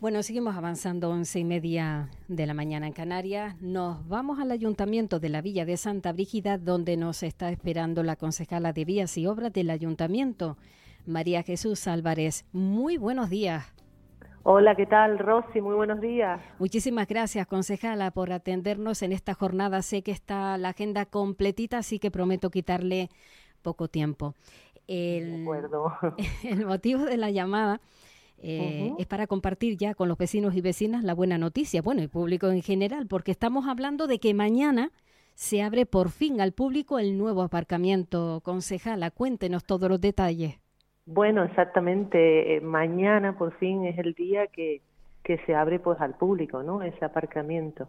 Bueno, seguimos avanzando, once y media de la mañana en Canarias. Nos vamos al ayuntamiento de la Villa de Santa Brígida, donde nos está esperando la concejala de Vías y Obras del ayuntamiento, María Jesús Álvarez. Muy buenos días. Hola, ¿qué tal, Rosy? Muy buenos días. Muchísimas gracias, concejala, por atendernos en esta jornada. Sé que está la agenda completita, así que prometo quitarle poco tiempo. El, el motivo de la llamada eh, es para compartir ya con los vecinos y vecinas la buena noticia, bueno, el público en general, porque estamos hablando de que mañana se abre por fin al público el nuevo aparcamiento. Concejala, cuéntenos todos los detalles. Bueno, exactamente. Eh, mañana por fin es el día que, que se abre pues al público, ¿no? Ese aparcamiento.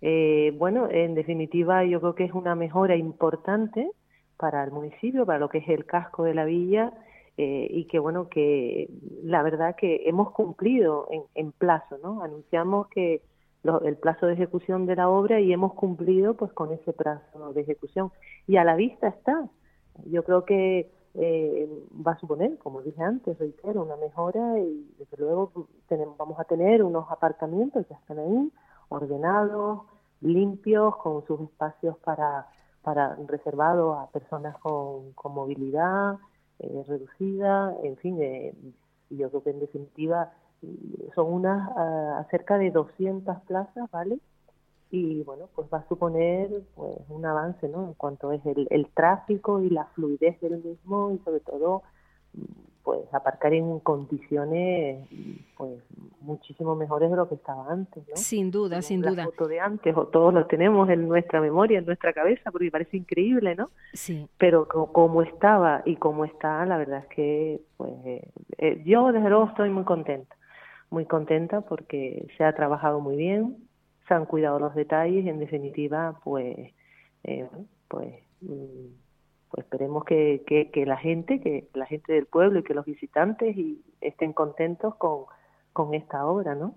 Eh, bueno, en definitiva yo creo que es una mejora importante para el municipio, para lo que es el casco de la villa eh, y que bueno, que la verdad que hemos cumplido en, en plazo, ¿no? Anunciamos que el plazo de ejecución de la obra y hemos cumplido pues con ese plazo de ejecución y a la vista está. Yo creo que eh, va a suponer, como dije antes, reitero, una mejora y desde luego tenemos, vamos a tener unos aparcamientos, ya están ahí, ordenados, limpios, con sus espacios para para reservado a personas con, con movilidad eh, reducida, en fin, eh, yo creo que en definitiva son unas uh, cerca de 200 plazas, ¿vale? Y bueno, pues va a suponer pues un avance, ¿no? En cuanto es el, el tráfico y la fluidez del mismo y sobre todo pues aparcar en condiciones pues muchísimo mejores de lo que estaba antes ¿no? sin duda sin duda. foto de antes o todos lo tenemos en nuestra memoria en nuestra cabeza porque parece increíble no sí. Pero como estaba y como está la verdad es que pues eh, yo desde luego estoy muy contenta. Muy contenta porque se ha trabajado muy bien se han cuidado los detalles y en definitiva pues eh, pues mm, pues esperemos que, que, la gente, que la gente del pueblo y que los visitantes y estén contentos con, con esta obra, ¿no?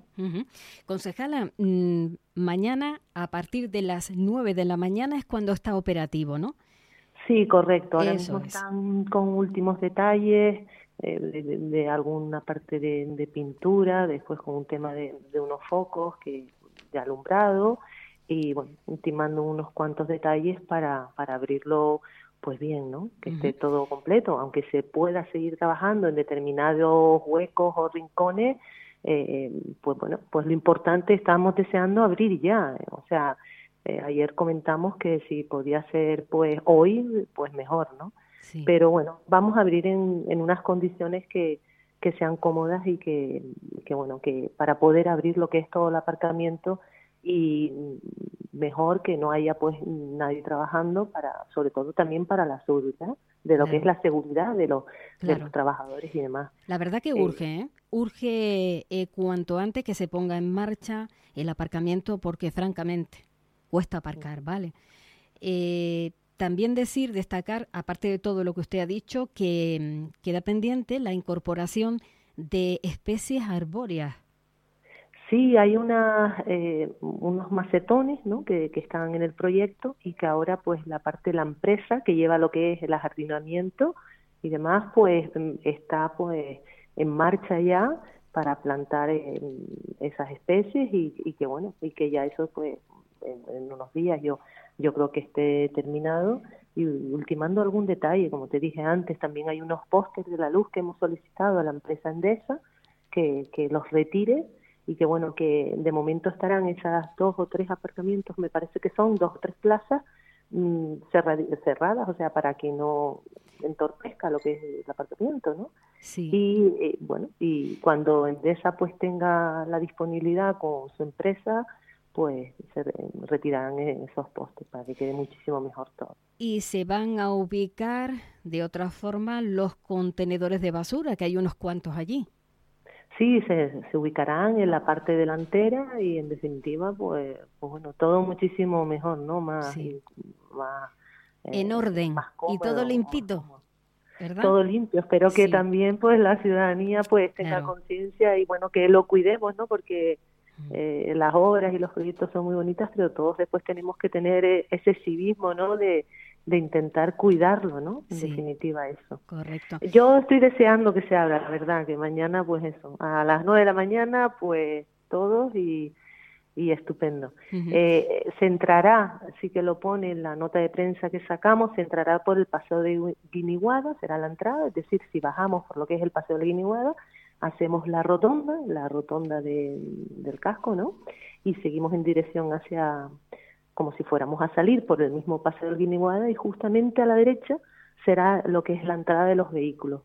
Concejala, mm, mañana a partir de las 9 de la mañana es cuando está operativo, ¿no? Sí, correcto. Ahora mismo están con últimos detalles eh, de, alguna parte de, pintura, después con un tema de, de unos focos que de alumbrado y bueno, ultimando unos cuantos detalles para, para abrirlo pues bien, ¿no? Que esté todo completo, aunque se pueda seguir trabajando en determinados huecos o rincones, eh, pues bueno, pues lo importante estamos deseando abrir ya, o sea, eh, ayer comentamos que si podía ser pues hoy, pues mejor, ¿no? Pero bueno, vamos a abrir en, en unas condiciones que, que sean cómodas y que, que bueno, que para poder abrir lo que es todo el aparcamiento y mejor que no haya pues nadie trabajando para sobre todo también para la seguridad de lo que es la seguridad de los, de los trabajadores y demás. La verdad que urge, ¿eh? urge eh, cuanto antes que se ponga en marcha el aparcamiento porque francamente cuesta aparcar, ¿vale? Eh, también decir, destacar, aparte de todo lo que usted ha dicho, que mm, queda pendiente la incorporación de especies arbóreas Sí, hay una, eh, unos macetones ¿no? que, están en el proyecto y que ahora pues la parte de la empresa que lleva lo que es el ajardinamiento y demás pues mm, está pues en marcha ya para plantar eh, esas especies y, y, que bueno y que ya eso pues en, unos días yo yo creo que esté terminado y ultimando algún detalle como te dije antes también hay unos pósteres de la luz que hemos solicitado a la empresa Endesa que, que los retire y que bueno, que de momento estarán esas dos o tres aparcamientos, me parece que son dos o tres plazas mmm, cerradas, o sea, para que no entorpezca lo que es el aparcamiento, ¿no? Sí. Y eh, bueno, y cuando Endesa pues tenga la disponibilidad con su empresa, pues se retirarán esos postes para que quede muchísimo mejor todo. Y se van a ubicar de otra forma los contenedores de basura, que hay unos cuantos allí. Sí, se, se ubicarán en la parte delantera y en definitiva, pues, pues bueno, todo muchísimo mejor, ¿no? Más, más en eh, orden y todo limpito. ¿verdad? Todo limpio. Espero que también, pues, la ciudadanía, pues, tenga conciencia y bueno que lo cuidemos, ¿no? Porque eh, las obras y los proyectos son muy bonitas, pero todos después tenemos que tener eh, ese civismo, ¿no? De, de intentar cuidarlo, ¿no? En definitiva eso. Correcto. Yo estoy deseando que se abra, la verdad, que mañana pues eso, a las nueve de la mañana pues todos y, y estupendo. eh, se entrará, sí que lo pone en la nota de prensa que sacamos, se entrará por el paseo de Guiniguada, será la entrada, es decir, si bajamos por lo que es el paseo de Guiniguada, hacemos la rotonda, la rotonda de, del casco, ¿no? Y seguimos en dirección hacia como si fuéramos a salir por el mismo paseo del Guiniguada y justamente a la derecha será lo que es la entrada de los vehículos.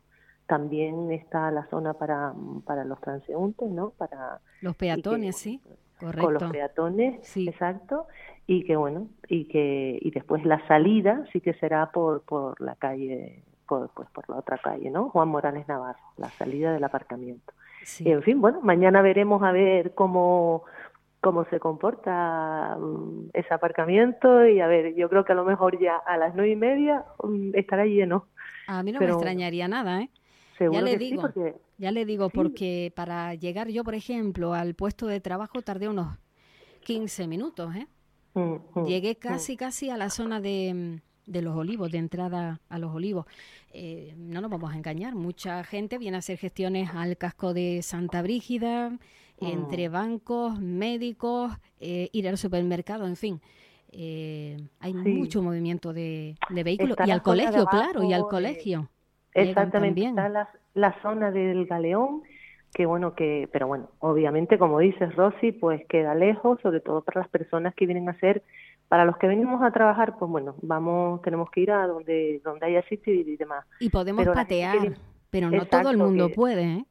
También está la zona para, para los transeúntes, ¿no? Para los peatones, sí, correcto. Con los peatones, sí. exacto. Y que bueno, y que y después la salida sí que será por por la calle por, pues por la otra calle, ¿no? Juan Morales Navarro, la salida del aparcamiento. Y en fin, bueno, mañana veremos a ver cómo cómo se comporta mm, ese aparcamiento y a ver, yo creo que a lo mejor ya a las nueve y media mm, estará lleno. A mí no me extrañaría nada, ¿eh? ya le digo, ya le digo, porque para llegar yo, por ejemplo, al puesto de trabajo tardé unos 15 minutos, ¿eh? Mm, Llegué casi, casi a la zona de, de los olivos, de entrada a los olivos. Eh, no nos vamos a engañar, mucha gente viene a hacer gestiones al casco de Santa Brígida, entre mm. bancos, médicos, eh, ir al supermercado, en fin. Eh, hay mucho movimiento de, vehículos y al colegio, claro, y al colegio. exactamente, está la, la zona del Galeón, que bueno, que, pero bueno, obviamente, como dices, Rosy, pues queda lejos, sobre todo para las personas que vienen a hacer, para los que venimos a trabajar, pues bueno, vamos, tenemos que ir a donde, donde haya sitio y, demás. Y podemos patear, pero no todo el mundo puede, ¿eh?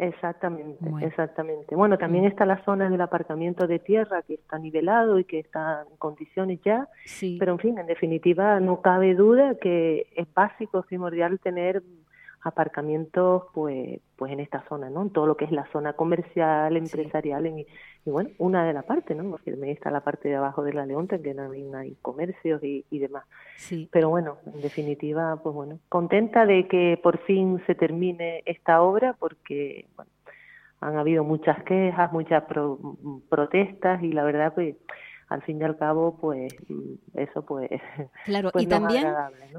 Exactamente, exactamente. Bueno, también mm. está la zona del aparcamiento de tierra que está nivelado y que está en condiciones ya, sí. pero en fin, en definitiva no cabe duda que es básico, es primordial tener aparcamientos pues pues en esta zona, ¿no? En todo lo que es la zona comercial, empresarial y, bueno, una de la parte, ¿no? Porque también está la parte de abajo de la Leonta que también hay comercios y, y demás. Sí. Pero bueno, en definitiva, pues bueno, contenta de que por fin se termine esta obra porque bueno, han habido muchas quejas, muchas protestas y la verdad pues al fin y al cabo, pues eso pues... Claro, pues y también,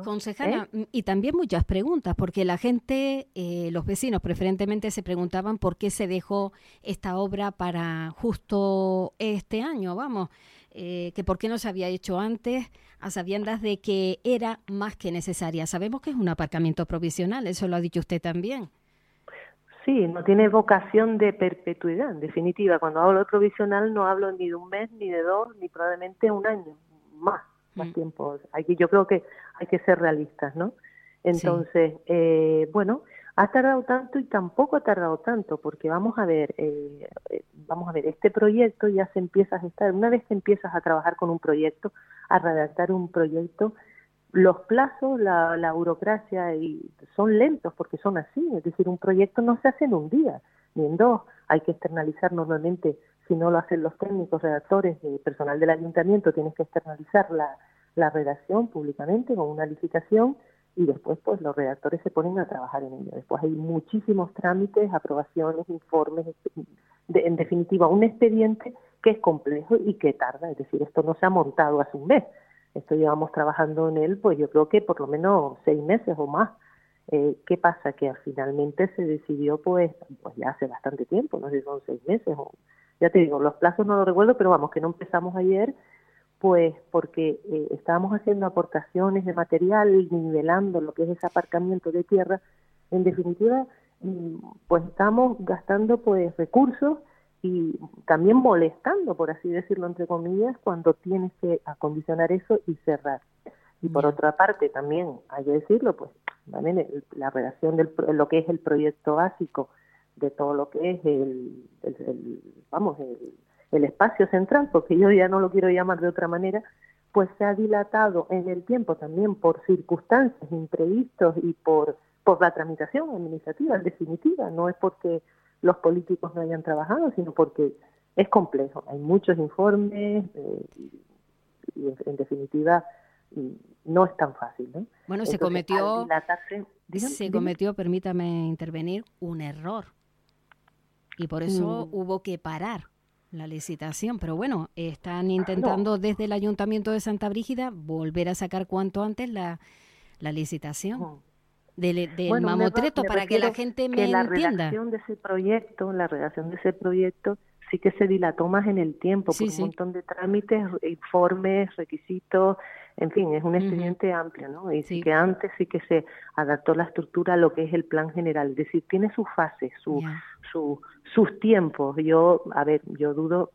consejera, ¿Eh? y también muchas preguntas, porque la gente, eh, los vecinos preferentemente se preguntaban por qué se dejó esta obra para justo este año, vamos, eh, que por qué no se había hecho antes, a sabiendas de que era más que necesaria. Sabemos que es un aparcamiento provisional, eso lo ha dicho usted también. Sí, no tiene vocación de perpetuidad, en definitiva. Cuando hablo de provisional no hablo ni de un mes, ni de dos, ni probablemente un año, más, más mm. tiempo. Aquí yo creo que hay que ser realistas, ¿no? Entonces, eh, bueno, ha tardado tanto y tampoco ha tardado tanto, porque vamos a ver, eh, eh, vamos a ver, este proyecto ya se empieza a gestar, una vez que empiezas a trabajar con un proyecto, a redactar un proyecto, los plazos, la, la burocracia y son lentos porque son así, es decir, un proyecto no se hace en un día ni en dos, hay que externalizar normalmente, si no lo hacen los técnicos, redactores, y personal del ayuntamiento, tienes que externalizar la, la redacción públicamente con una licitación y después pues los redactores se ponen a trabajar en ello. Después hay muchísimos trámites, aprobaciones, informes, en definitiva un expediente que es complejo y que tarda, es decir, esto no se ha montado hace un mes, esto llevamos trabajando en él, pues yo creo que por lo menos seis meses o más. Eh, ¿Qué pasa? Que finalmente se decidió, pues, pues ya hace bastante tiempo, no sé si son seis meses o, ya te digo, los plazos no los recuerdo, pero vamos, que no empezamos ayer, pues porque eh, estábamos haciendo aportaciones de material, nivelando lo que es ese aparcamiento de tierra. En definitiva, mm, pues estamos gastando pues recursos y también molestando, por así decirlo, entre comillas, cuando tienes que acondicionar eso y cerrar. Y por otra parte, también hay que decirlo, pues también la redacción de lo que es el proyecto básico de todo lo que es el, vamos, el espacio central, porque yo ya no lo quiero llamar de otra manera, pues se ha dilatado en el tiempo también por circunstancias imprevistos y por, por la tramitación administrativa, en definitiva, no es porque los políticos no hayan trabajado, sino porque es complejo, hay muchos informes eh, y, en, definitiva no es tan fácil. Bueno, se cometió, se cometió, permítame intervenir, un error y por eso mm. hubo que parar la licitación. Pero bueno, están intentando desde el Ayuntamiento de Santa Brígida volver a sacar cuanto antes la, la licitación. Del, mamotreto para que la gente me la entienda. redacción de ese proyecto, la redacción de ese proyecto sí que se dilató más en el tiempo por un montón de trámites, informes, requisitos, en fin, es un expediente amplio, ¿no? Y sí. que antes sí que se adaptó la estructura a lo que es el plan general, es decir, tiene sus fases, su, su, sus tiempos. Yo, a ver, yo dudo,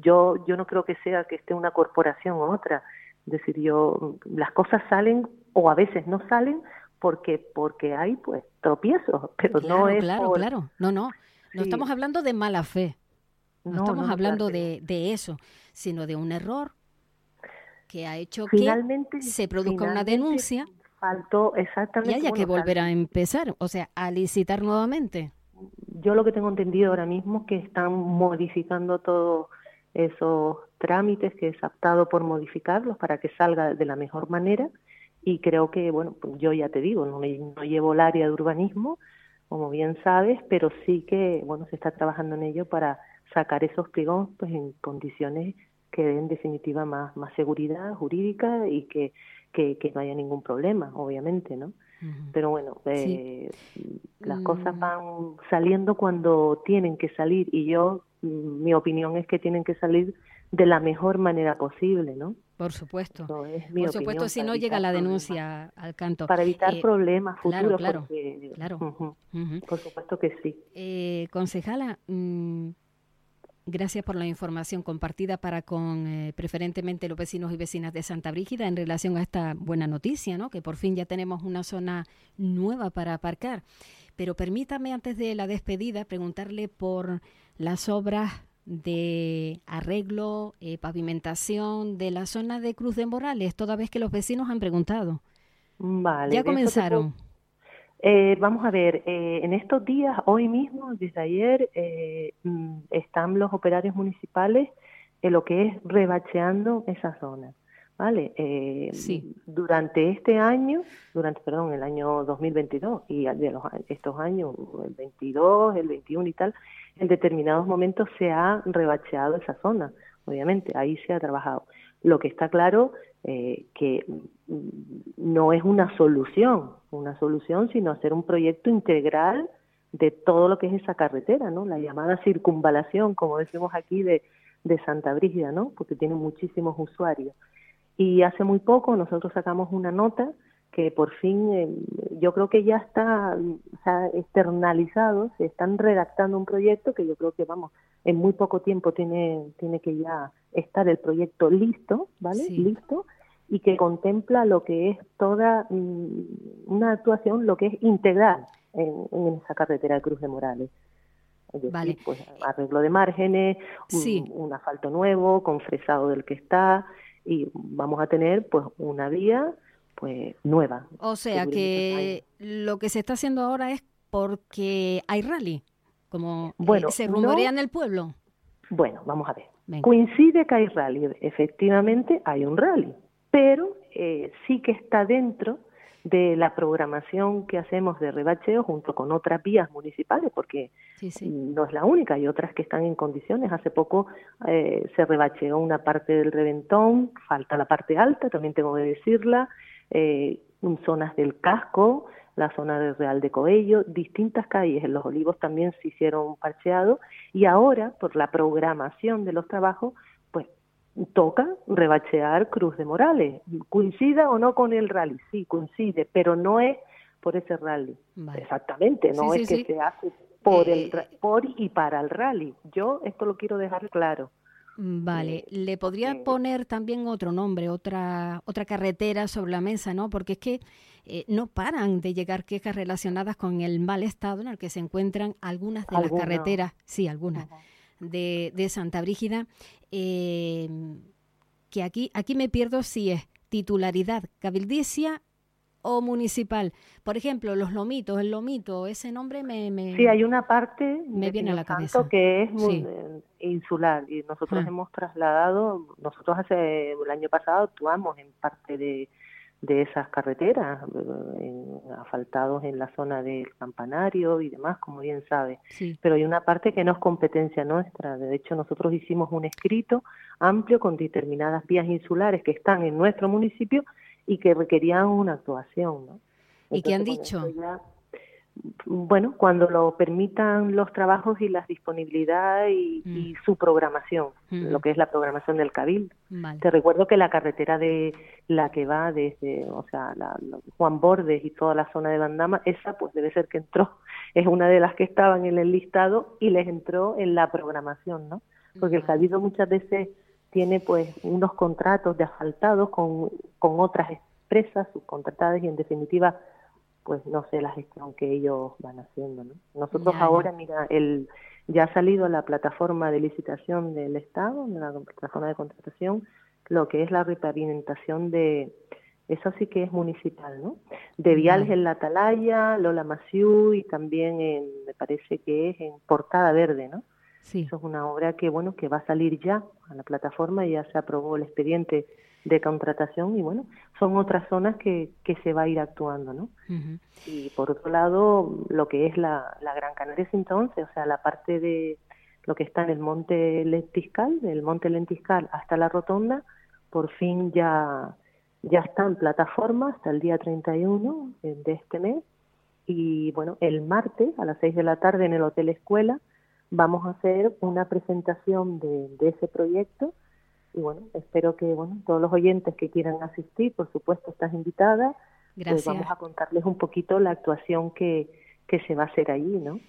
yo, yo no creo que sea que esté una corporación u otra, es decir, yo, las cosas salen o a veces no salen porque porque hay pues tropiezos, pero no es claro, claro, no, no, no estamos hablando de mala fe. No, estamos hablando de, de, eso, sino de un error que ha hecho que se produzca una denuncia faltó exactamente y haya que volver a empezar, o sea, a licitar nuevamente. Yo lo que tengo entendido ahora mismo es que están modificando todos esos trámites que es aptado por modificarlos para que salga de la mejor manera y creo que, bueno, pues yo ya te digo, no, no llevo el área de urbanismo, como bien sabes, pero sí que, bueno, se está trabajando en ello para sacar esos pliegos pues en condiciones que den en definitiva más, más seguridad jurídica y que, que, no haya ningún problema, obviamente, ¿no? Pero bueno, eh, las cosas mm. van saliendo cuando tienen que salir y yo, mm, mi opinión es que tienen que salir de la mejor manera posible, ¿no? Por supuesto. Por supuesto, si no llega la denuncia al canto. Para evitar eh, problemas futuros. Claro, claro. Por supuesto que sí. Eh, concejala, mm, Gracias por la información compartida para con eh, preferentemente los vecinos y vecinas de Santa Brígida en relación a esta buena noticia, ¿no? Que por fin ya tenemos una zona nueva para aparcar. Pero permítame antes de la despedida preguntarle por las obras de arreglo, eh, pavimentación de la zona de Cruz de Morales, toda vez que los vecinos han preguntado. Vale. Ya comenzaron. Eh, vamos a ver, eh, en estos días, hoy mismo, desde ayer, eh, mm, están los operarios municipales en lo que es rebacheando esa zona. ¿Vale? sí. Durante este año, durante, perdón, el año 2022 y de los, estos años, el 22, el 21 y tal, en determinados momentos se ha rebacheado esa zona, obviamente, ahí se ha trabajado. Lo que está claro eh, que no es una solución, una solución, sino hacer un proyecto integral de todo lo que es esa carretera, ¿no? La llamada circunvalación, como decimos aquí, de, de Santa Brígida, ¿no? Porque tiene muchísimos usuarios. Y hace muy poco nosotros sacamos una nota que por fin eh, yo creo que ya está externalizado, se están redactando un proyecto que yo creo que vamos, en muy poco tiempo tiene, tiene que ya estar el proyecto listo, ¿vale? Listo, y que contempla lo que es toda mm, una actuación, lo que es integral en, esa carretera de Cruz de Morales. vale. pues arreglo de márgenes, un, asfalto nuevo, con fresado del que está, y vamos a tener pues una vía pues nueva. O sea que lo que se está haciendo ahora es porque hay rally, como eh, se rumorea en el pueblo. Bueno, vamos a ver. Coincide que hay rally, efectivamente hay un rally, pero eh, sí que está dentro de la programación que hacemos de rebacheo junto con otras vías municipales, porque no es la única, hay otras que están en condiciones. Hace poco eh, se rebacheó una parte del reventón, falta la parte alta, también tengo que decirla, eh, zonas del casco, la zona del Real de Coello, distintas calles en Los Olivos también se hicieron parcheados y ahora, por la programación de los trabajos, toca rebachear Cruz de Morales. ¿Coincida o no con el rally? Sí, coincide, pero no es por ese rally. Exactamente, no es que se hace por, el, eh, por y para el rally. Yo esto lo quiero dejar claro. Vale, eh, le podría eh, poner también otro nombre, otra otra carretera sobre la mesa, ¿no? Porque es que eh, no paran de llegar quejas relacionadas con el mal estado en el que se encuentran algunas de las carreteras, sí, algunas de, de Santa Brígida, eh, que aquí, aquí me pierdo si es titularidad cabildicia o municipal. Por ejemplo, los lomitos, el lomito, ese nombre me... me sí, hay una parte me viene a la cabeza. que es eh, insular y nosotros ah. hemos trasladado, nosotros hace el año pasado actuamos en parte de, de esas carreteras, eh, en, asfaltados en la zona del campanario y demás, como bien sabe. Pero hay una parte que no es competencia nuestra. De hecho, nosotros hicimos un escrito amplio con determinadas vías insulares que están en nuestro municipio y que requerían una actuación. ¿no? ¿Y qué han dicho? Bueno, cuando lo permitan los trabajos y la disponibilidad y, mm. su programación, mm. lo que es la programación del Cabildo. Te recuerdo que la carretera de la que va desde, o sea, la, Juan Bordes y toda la zona de Bandama, esa pues debe ser que entró, es una de las que estaban en el listado y les entró en la programación, ¿no? Porque el Cabildo muchas veces tiene pues unos contratos de asfaltados con, con otras empresas subcontratadas y en definitiva pues no sé la gestión que ellos van haciendo. ¿no? Nosotros ahora, mira, el, ya ha salido la plataforma de licitación del Estado, la plataforma de contratación, lo que es la repavimentación de, eso sí que es municipal, ¿no? De viales en la Atalaya, Lola Maciú y también en, me parece que es en Portada Verde, ¿no? Sí. Eso es una obra que, bueno, que va a salir ya a la plataforma y ya se aprobó el expediente de contratación y bueno, son otras zonas que, que se va a ir actuando, ¿no? Y por otro lado, lo que es la, la Gran Canaria entonces, o sea, la parte de lo que está en el Monte Lentiscal, del Monte Lentiscal hasta la Rotonda, por fin ya, ya está en plataforma hasta el día 31 de este mes. Y bueno, el martes a las 6 de la tarde en el Hotel Escuela vamos a hacer una presentación de, de ese proyecto y bueno, espero que bueno todos los oyentes que quieran asistir, por supuesto, estás invitada. Pues Gracias. vamos a contarles un poquito la actuación que, que se va a hacer allí, ¿no?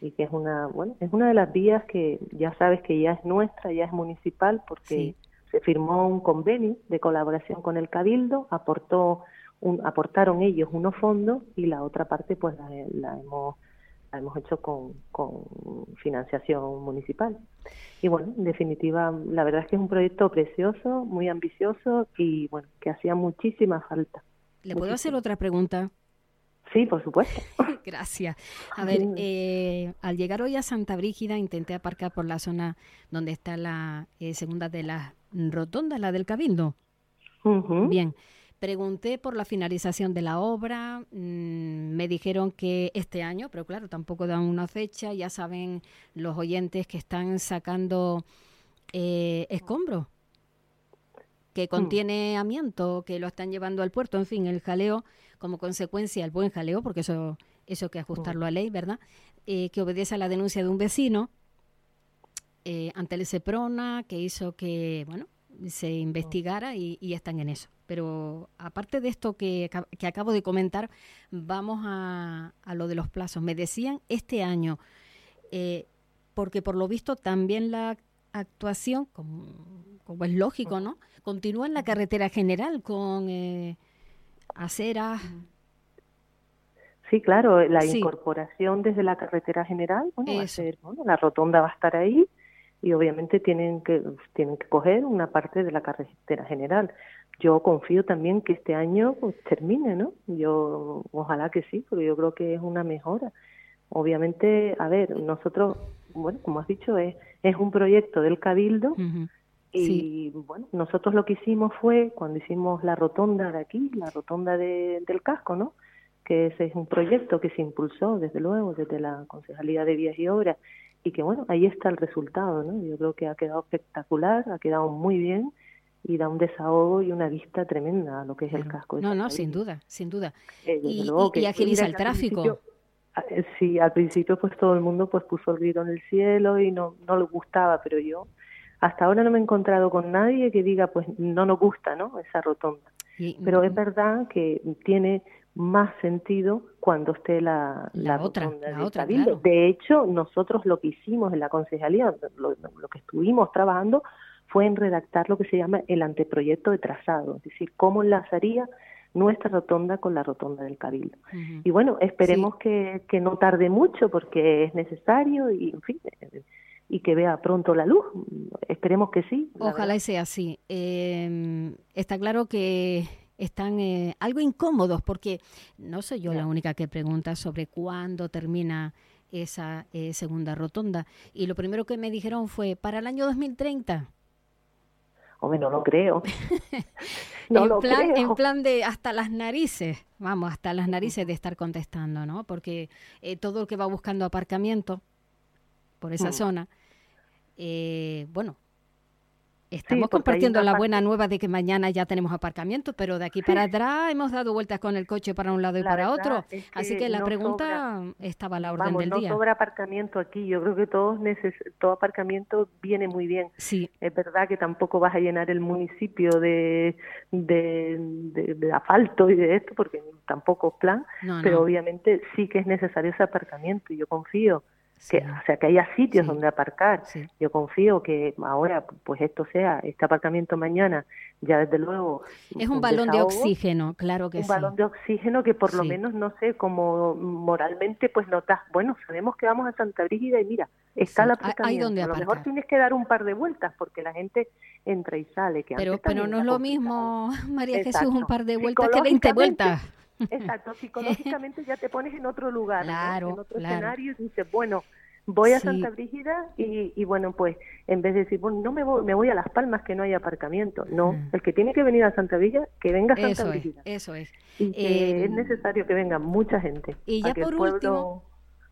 Y que es una, bueno, es una de las vías que ya sabes que ya es nuestra, ya es municipal, porque se firmó un convenio de colaboración con el Cabildo, aportó un, aportaron ellos unos fondos y la otra parte pues la, la hemos la hemos hecho con, con financiación municipal. Y bueno, en definitiva, la verdad es que es un proyecto precioso, muy ambicioso y bueno, que hacía muchísima falta. ¿Le puedo hacer otra pregunta? Sí, por supuesto. Gracias. A ver, eh, al llegar hoy a Santa Brígida intenté aparcar por la zona donde está la eh, segunda de las rotondas, la del Cabildo. Bien. Pregunté por la finalización de la obra, mm, me dijeron que este año, pero claro, tampoco dan una fecha, ya saben los oyentes que están sacando eh, escombros, que mm. contiene amianto, que lo están llevando al puerto, en fin, el jaleo, como consecuencia, el buen jaleo, porque eso, eso que ajustarlo a ley, ¿verdad? Eh, que obedece a la denuncia de un vecino eh, ante el SEPRONA, que hizo que, bueno, se investigara y están en eso. Pero aparte de esto que, que acabo de comentar, vamos a, a, lo de los plazos. Me decían este año, eh, porque por lo visto también la actuación, como, como, es lógico, ¿no? Continúa en la carretera general con eh, aceras. Sí, claro, la incorporación desde la carretera general, bueno, va a ser, bueno, la rotonda va a estar ahí y obviamente tienen que tienen que coger una parte de la carretera general yo confío también que este año pues, termine, ¿no? Yo ojalá que sí, porque yo creo que es una mejora. Obviamente, a ver, nosotros, bueno, como has dicho, es, es un proyecto del Cabildo y bueno, nosotros lo que hicimos fue cuando hicimos la rotonda de aquí, la rotonda de, del casco, ¿no? Que ese es un proyecto que se impulsó desde luego desde la Concejalía de Vías y Obras y que bueno, ahí está el resultado, ¿no? Yo creo que ha quedado espectacular, ha quedado muy bien y da un desahogo y una vista tremenda a lo que es el casco. No, no, sin duda, sin duda. Eh, y, agiliza el tráfico. Eh, sí, al principio pues todo el mundo pues puso el grito en el cielo y no, no le gustaba, pero yo hasta ahora no me he encontrado con nadie que diga pues no nos gusta, ¿no? Esa rotonda. pero es verdad que tiene más sentido cuando esté la, la, otra, la otra De hecho, nosotros lo que hicimos en la concejalía, lo, lo que estuvimos trabajando fue en redactar lo que se llama el anteproyecto de trazado, es decir, cómo enlazaría nuestra rotonda con la rotonda del Cabildo. Y bueno, esperemos que, que, no tarde mucho porque es necesario y, en fin, y que vea pronto la luz. Esperemos que sí. Ojalá y sea así. Em, está claro que están eh, algo incómodos porque no soy yo la única que pregunta sobre cuándo termina esa eh, segunda rotonda. Y lo primero que me dijeron fue, para el año 2030. Hombre, no lo creo. no en, plan, en plan de hasta las narices, vamos, hasta las narices de estar contestando, ¿no? Porque eh, todo el que va buscando aparcamiento por esa mm. zona, eh, bueno, Estamos compartiendo la buena nueva de que mañana ya tenemos aparcamiento, pero de aquí para atrás hemos dado vueltas con el coche para un lado y para otro. Así que la pregunta estaba a la orden del día. No sobra aparcamiento aquí. Yo creo que todo, todo aparcamiento viene muy bien. Sí. Es verdad que tampoco vas a llenar el municipio de, de, asfalto y de esto, porque tampoco es plan, pero obviamente sí que es necesario ese aparcamiento y yo confío que, o sea, que haya sitios donde aparcar. Yo confío que ahora, pues esto sea, este aparcamiento mañana, ya desde luego... Es un, balón de oxígeno, claro que sí. Un balón de oxígeno que por lo menos, no sé, como moralmente, pues notas, bueno, sabemos que vamos a Santa Brígida y mira, está el aparcamiento. Donde a lo mejor tienes que dar un par de vueltas porque la gente entra y sale. Que pero pero no es lo mismo, María Jesús, un par de vueltas que 20 vueltas. Exacto, psicológicamente ya te pones en otro lugar, en otro escenario y dices, bueno, voy a Santa Brígida y, bueno, pues en vez de decir, bueno, no me voy, me voy a Las Palmas que no hay aparcamiento. No, mm. el que tiene que venir a Santa Brígida, que venga a Santa eso Brígida. Es, eso es. Y que es necesario que venga mucha gente. Y ya por último...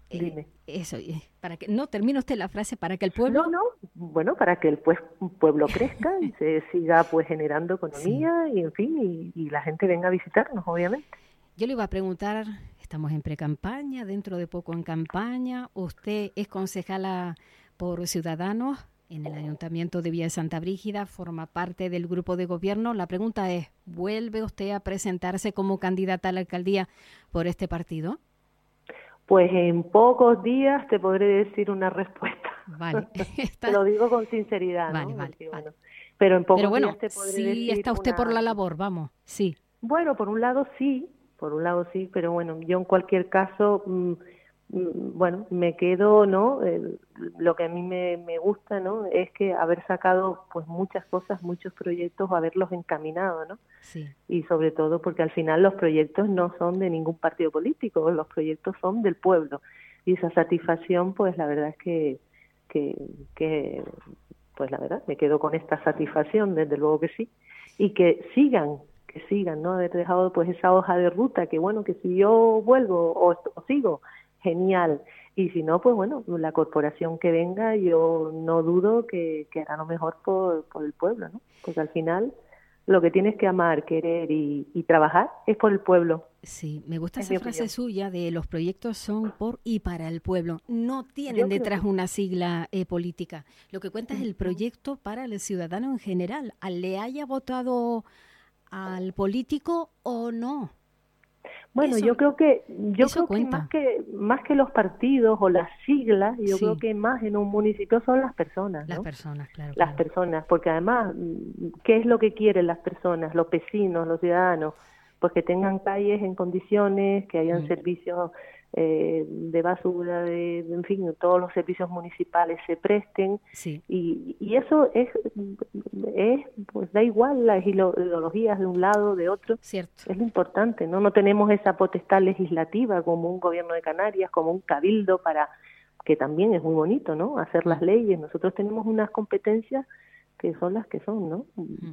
Eh, dime. eso, para que no termine usted la frase para que el pueblo no no bueno para que el pues, pueblo crezca y se siga pues generando economía y en fin y, y la gente venga a visitarnos obviamente yo le iba a preguntar, estamos en pre-campaña, dentro de poco en campaña, usted es concejala por Ciudadanos en el Ayuntamiento de Villa de Santa Brígida, forma parte del grupo de gobierno. La pregunta es, ¿vuelve usted a presentarse como candidata a la alcaldía por este partido? Pues en pocos días te podré decir una respuesta. Vale. te lo digo con sinceridad. Vale, vale, Pero en pocos días te podré decir. Sí, está usted por la labor, vamos, sí. Bueno, por un lado sí, por un lado sí, pero bueno, yo en cualquier caso, mm, mm, bueno, me quedo, ¿no? lo que a mí me, me, gusta, ¿no? Es que haber sacado pues muchas cosas, muchos proyectos, haberlos encaminado, ¿no? Sí. Y sobre todo porque al final los proyectos no son de ningún partido político, los proyectos son del pueblo. Y esa satisfacción, pues la verdad es que, que, que pues la verdad, me quedo con esta satisfacción, desde luego que sí. Y que sigan sigan, ¿no? Haber dejado pues esa hoja de ruta, que bueno, que si yo vuelvo o, sigo, genial. Y si no, pues bueno, la corporación que venga, yo no dudo que, que hará lo mejor por, por el pueblo, ¿no? Porque al final lo que tienes que amar, querer y, trabajar es por el pueblo. Sí, me gusta esa frase suya de los proyectos son por y para el pueblo. No tienen detrás una sigla eh, política. Lo que cuenta es el proyecto para el ciudadano en general. Al le haya votado al político o no. Bueno, yo creo que yo creo que más que más que los partidos o las siglas, yo creo que más en un municipio son las personas, Las personas, claro. Las personas, porque además, ¿qué es lo que quieren las personas, los vecinos, los ciudadanos? Pues que tengan calles en condiciones, que hayan mm. servicios eh, de basura, de, en fin, todos los servicios municipales se presten. Y, y, eso es, es, pues da igual las ideologías de un lado, de otro. Cierto. Es lo importante, ¿no? No tenemos esa potestad legislativa como un gobierno de Canarias, como un cabildo para que también es muy bonito, ¿no? Hacer las leyes. Nosotros tenemos unas competencias que son las que son, ¿no?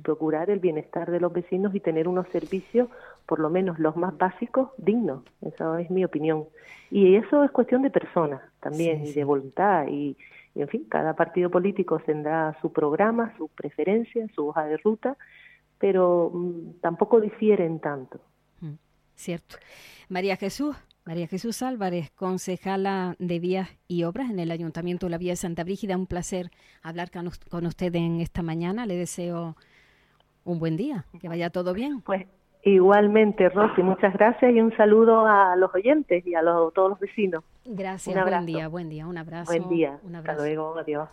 Procurar el bienestar de los vecinos y tener unos servicios, por lo menos los más básicos, dignos. Esa es mi opinión. Y eso es cuestión de personas también, y de voluntad. Y, en fin, cada partido político tendrá su programa, sus preferencias, su hoja de ruta, pero mm, tampoco difieren tanto. Cierto. María Jesús, María Jesús Álvarez, concejala de Vías y Obras en el Ayuntamiento de la Vía de Santa Brígida. Un placer hablar con usted en esta mañana. Le deseo un buen día, que vaya todo bien. Pues igualmente, Rosy, muchas gracias y un saludo a los oyentes y a todos los vecinos. Gracias, buen día, buen día, un abrazo. Buen día, un abrazo. hasta luego, adiós.